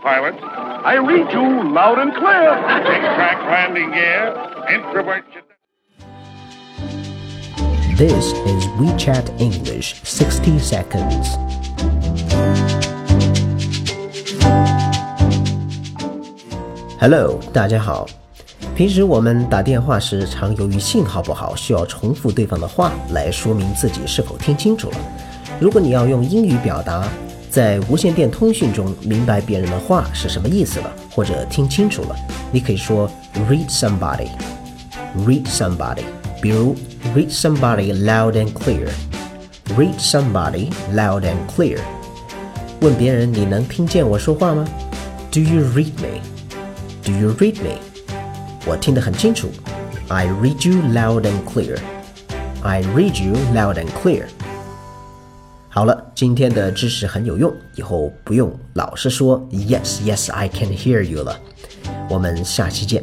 pilot. I read you loud and clear. Take track landing gear. Introvert your... This is WeChat English 60 seconds. Hello，大家好。平时我们打电话时，常由于信号不好，需要重复对方的话来说明自己是否听清楚了。如果你要用英语表达， 在无线电通讯中明白别人的话是什么意思了，或者听清楚了，你可以说 read somebody，read somebody。比如 read somebody loud and clear，read somebody loud and clear。问别人你能听见我说话吗？Do you read me？Do you read me？我听得很清楚。I read you loud and clear. I read you loud and clear. 好了，今天的知识很有用，以后不用老是说 Yes, yes, I can hear you 了。我们下期见。